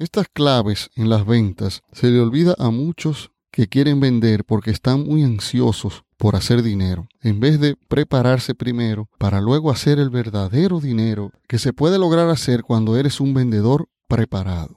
Estas claves en las ventas se le olvida a muchos que quieren vender porque están muy ansiosos por hacer dinero, en vez de prepararse primero para luego hacer el verdadero dinero que se puede lograr hacer cuando eres un vendedor preparado.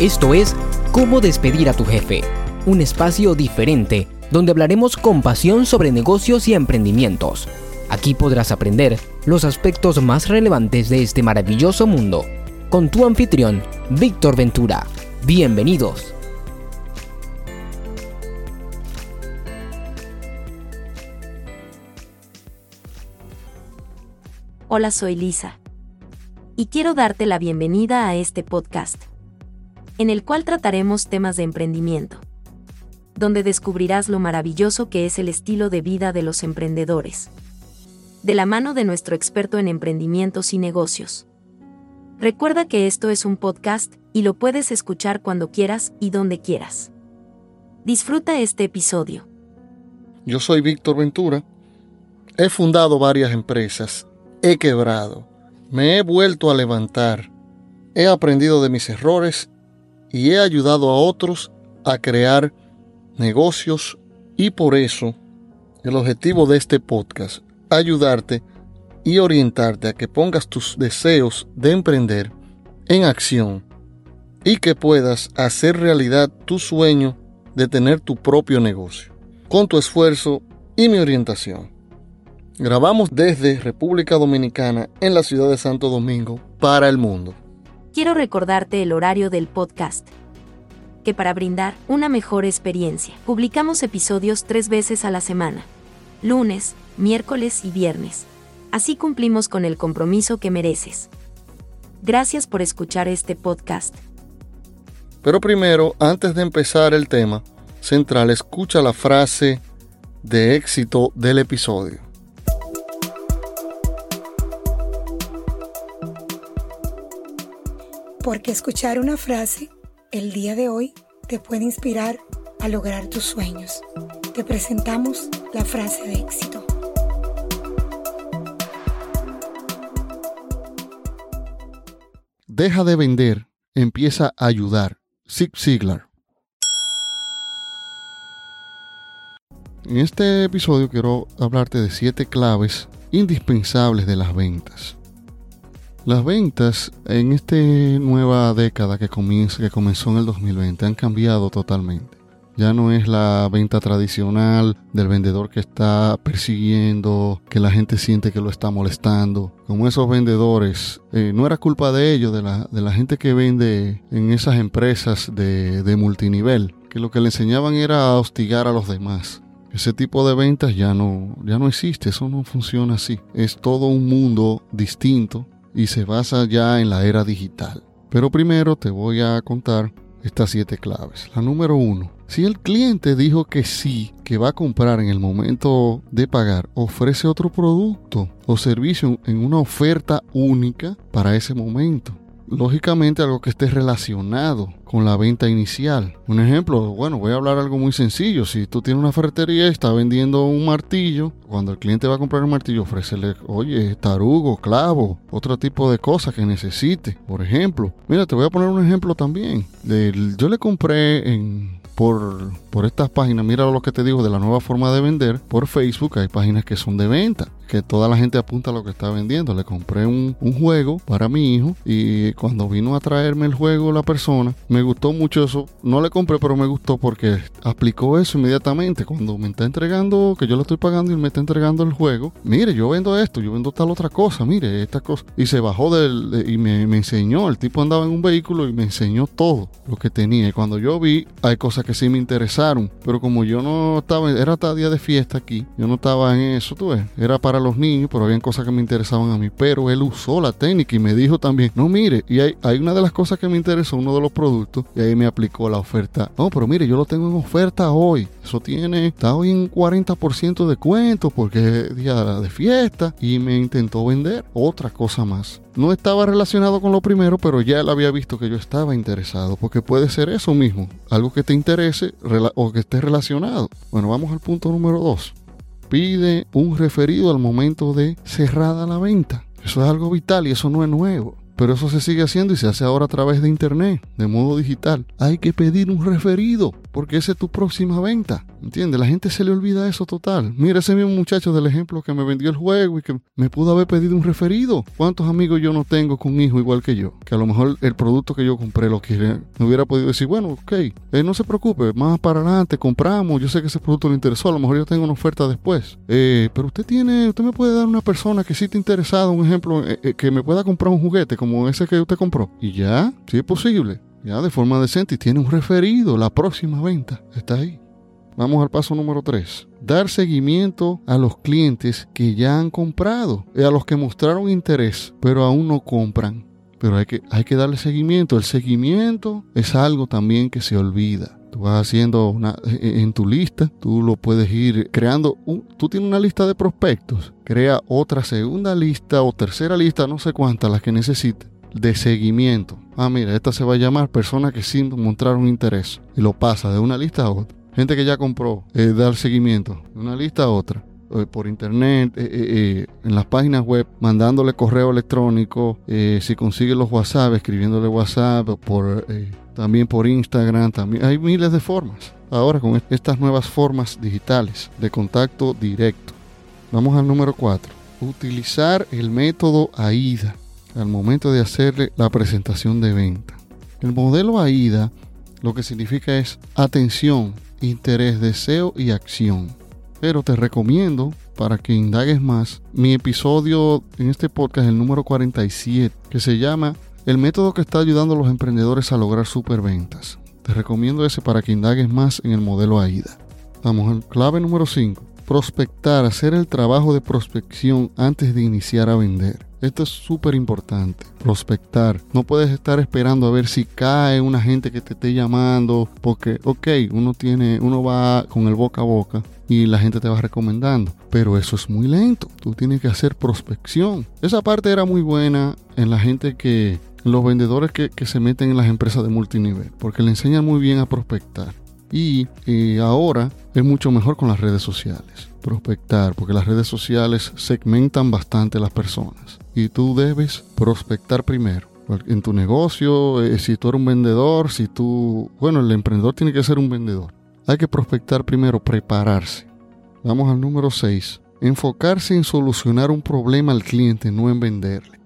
Esto es Cómo despedir a tu jefe, un espacio diferente donde hablaremos con pasión sobre negocios y emprendimientos. Aquí podrás aprender los aspectos más relevantes de este maravilloso mundo. Con tu anfitrión, Víctor Ventura. Bienvenidos. Hola, soy Lisa. Y quiero darte la bienvenida a este podcast, en el cual trataremos temas de emprendimiento donde descubrirás lo maravilloso que es el estilo de vida de los emprendedores. De la mano de nuestro experto en emprendimientos y negocios. Recuerda que esto es un podcast y lo puedes escuchar cuando quieras y donde quieras. Disfruta este episodio. Yo soy Víctor Ventura. He fundado varias empresas. He quebrado. Me he vuelto a levantar. He aprendido de mis errores y he ayudado a otros a crear negocios y por eso el objetivo de este podcast, ayudarte y orientarte a que pongas tus deseos de emprender en acción y que puedas hacer realidad tu sueño de tener tu propio negocio, con tu esfuerzo y mi orientación. Grabamos desde República Dominicana en la ciudad de Santo Domingo para el mundo. Quiero recordarte el horario del podcast que para brindar una mejor experiencia, publicamos episodios tres veces a la semana, lunes, miércoles y viernes. Así cumplimos con el compromiso que mereces. Gracias por escuchar este podcast. Pero primero, antes de empezar el tema central, escucha la frase de éxito del episodio. Porque escuchar una frase el día de hoy te puede inspirar a lograr tus sueños. Te presentamos la frase de éxito. Deja de vender, empieza a ayudar. Zig Ziglar. En este episodio quiero hablarte de siete claves indispensables de las ventas. Las ventas en esta nueva década que, comienza, que comenzó en el 2020 han cambiado totalmente. Ya no es la venta tradicional del vendedor que está persiguiendo, que la gente siente que lo está molestando. Como esos vendedores, eh, no era culpa de ellos, de la, de la gente que vende en esas empresas de, multinivel, que lo que le enseñaban era hostigar a los demás. Ese tipo de ventas ya no, ya no existe, eso no funciona así. Es todo un mundo distinto y se basa ya en la era digital. Pero primero te voy a contar estas siete claves. La número uno, si el cliente dijo que sí, que va a comprar en el momento de pagar, ofrece otro producto o servicio en una oferta única para ese momento lógicamente algo que esté relacionado con la venta inicial. Un ejemplo, bueno, voy a hablar algo muy sencillo. Si tú tienes una ferretería y estás vendiendo un martillo, cuando el cliente va a comprar un martillo, ofrécele, oye, tarugo, clavo, otro tipo de cosas que necesite. Por ejemplo, mira, te voy a poner un ejemplo también. yo le compré en por, por estas páginas, mira lo que te digo de la nueva forma de vender, por Facebook hay páginas que son de venta, que toda la gente apunta a lo que está vendiendo. Le compré un, juego para mi hijo y cuando vino a traerme el juego la persona, me gustó mucho eso. No le compré, pero me gustó porque aplicó eso inmediatamente. Cuando me está entregando, que yo le estoy pagando y me está entregando el juego, mire, yo vendo esto, yo vendo tal otra cosa, mire, esta cosa. Y se bajó del, y me, enseñó, el tipo andaba en un vehículo y me enseñó todo lo que tenía. Y cuando yo vi, hay cosas que sí me interesaron, pero como yo no estaba, era hasta día de fiesta aquí, yo no estaba en eso, tú ves, era para los niños, pero habían cosas que me interesaban a mí. Pero él usó la técnica y me dijo también, no mire, y hay, una de las cosas que me interesó, uno de los productos, y ahí me aplicó la oferta. No, pero mire, yo lo tengo en oferta hoy. Eso tiene, está hoy en 40% de cuento porque es día de fiesta y me intentó vender otra cosa más. No estaba relacionado con lo primero, pero ya él había visto que yo estaba interesado, porque puede ser eso mismo, algo que te interese o que esté relacionado. Bueno, vamos al punto número 2. Pide un referido al momento de cerrada la venta. Eso es algo vital y eso no es nuevo. Pero eso se sigue haciendo y se hace ahora a través de internet, de modo digital. Hay que pedir un referido, porque esa es tu próxima venta. ¿Entiendes? La gente se le olvida eso total. Mira ese mismo muchacho del ejemplo que me vendió el juego y que me pudo haber pedido un referido. ¿Cuántos amigos yo no tengo con hijo igual que yo? Que a lo mejor el producto que yo compré lo quiere. Me hubiera podido decir, bueno, ok, eh, no se preocupe, más para adelante compramos. Yo sé que ese producto le interesó, a lo mejor yo tengo una oferta después. Eh, pero usted tiene, usted me puede dar una persona que sí te interesado, un ejemplo, eh, que me pueda comprar un juguete como ese que usted compró. Y ya, si es posible, ya de forma decente y tiene un referido, la próxima venta está ahí. Vamos al paso número 3. Dar seguimiento a los clientes que ya han comprado y a los que mostraron interés, pero aún no compran. Pero hay que, hay que darle seguimiento. El seguimiento es algo también que se olvida. Tú vas haciendo una, e, e, en tu lista, tú lo puedes ir creando. tú tienes una lista de prospectos, crea otra segunda lista o tercera lista, no sé cuántas, las que necesites, de seguimiento. Ah, mira, esta se va a llamar persona que sin mostrar un interés. Y lo pasa de una lista a otra. Gente que ya compró, eh, dar seguimiento de una lista a otra. Eh, por internet, eh, en las páginas web, mandándole correo electrónico, si consigue los WhatsApp, escribiéndole WhatsApp, también por Instagram, también hay miles de formas. Ahora con estas nuevas formas digitales de contacto directo. Vamos al número 4. Utilizar el método AIDA al momento de hacerle la presentación de venta. El modelo AIDA lo que significa es atención, interés, deseo y acción. Pero te recomiendo para que indagues más mi episodio en este podcast, el número 47, que se llama el método que está ayudando a los emprendedores a lograr superventas. Te recomiendo ese para que indagues más en el modelo AIDA. Vamos al clave número 5. Prospectar, hacer el trabajo de prospección antes de iniciar a vender. Esto es súper importante, prospectar. No puedes estar esperando a ver si cae una gente que te esté llamando, porque, ok, uno tiene, uno va con el boca a boca y la gente te va recomendando, pero eso es muy lento. Tú tienes que hacer prospección. Esa parte era muy buena en la gente que los vendedores que, se meten en las empresas de multinivel, porque le enseñan muy bien a prospectar. Y ahora es mucho mejor con las redes sociales, prospectar, porque las redes sociales segmentan bastante las personas. Y tú debes prospectar primero. En tu negocio, eh, si tú eres un vendedor, si tú... Bueno, el emprendedor tiene que ser un vendedor. Hay que prospectar primero, prepararse. Vamos al número 6. Enfocarse en solucionar un problema al cliente, no en venderle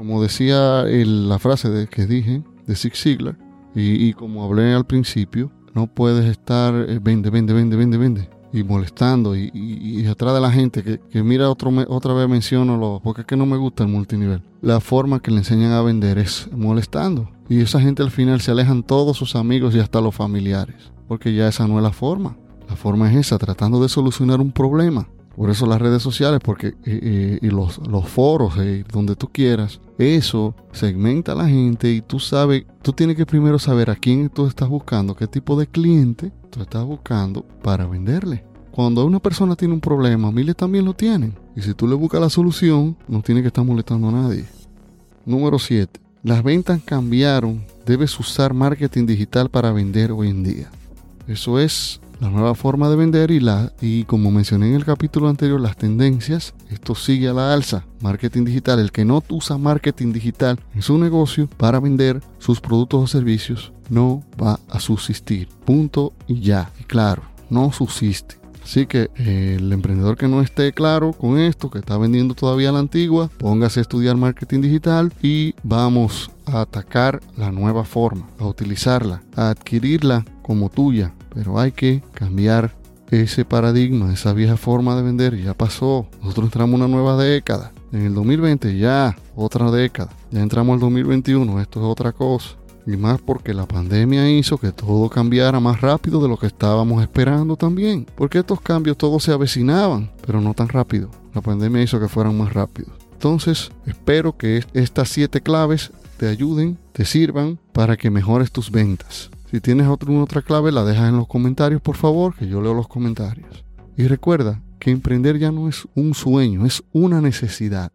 como decía la frase de, que dije de Zig Ziglar, y, como hablé al principio, no puedes estar eh, vende, vende, vende, vende, vende, y molestando, y, atrás de la gente que, mira otro, otra vez menciono, lo, porque es que no me gusta el multinivel. La forma que le enseñan a vender es molestando, y esa gente al final se alejan todos sus amigos y hasta los familiares, porque ya esa no es la forma. La forma es esa, tratando de solucionar un problema. Por eso las redes sociales, porque eh, eh, y los, foros, eh, donde tú quieras, eso segmenta a la gente y tú sabes, tú tienes que primero saber a quién tú estás buscando, qué tipo de cliente tú estás buscando para venderle. Cuando una persona tiene un problema, miles también lo tienen. Y si tú le buscas la solución, no tiene que estar molestando a nadie. Número 7. Las ventas cambiaron. Debes usar marketing digital para vender hoy en día. Eso es la nueva forma de vender y, la, y como mencioné en el capítulo anterior, las tendencias, esto sigue a la alza. Marketing digital, el que no usa marketing digital en su negocio para vender sus productos o servicios, no va a subsistir. Punto y ya. Y claro, no subsiste. Así que eh, el emprendedor que no esté claro con esto, que está vendiendo todavía la antigua, póngase a estudiar marketing digital y vamos a atacar la nueva forma, a utilizarla, a adquirirla como tuya. Pero hay que cambiar ese paradigma, esa vieja forma de vender. Ya pasó. Nosotros entramos en una nueva década. En el 2020 ya otra década. Ya entramos al 2021. Esto es otra cosa. Y más porque la pandemia hizo que todo cambiara más rápido de lo que estábamos esperando también. Porque estos cambios todos se avecinaban, pero no tan rápido. La pandemia hizo que fueran más rápidos. Entonces, espero que estas siete claves te ayuden, te sirvan para que mejores tus ventas. Si tienes otra clave, la dejas en los comentarios, por favor, que yo leo los comentarios. Y recuerda que emprender ya no es un sueño, es una necesidad.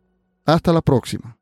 Hasta la próxima.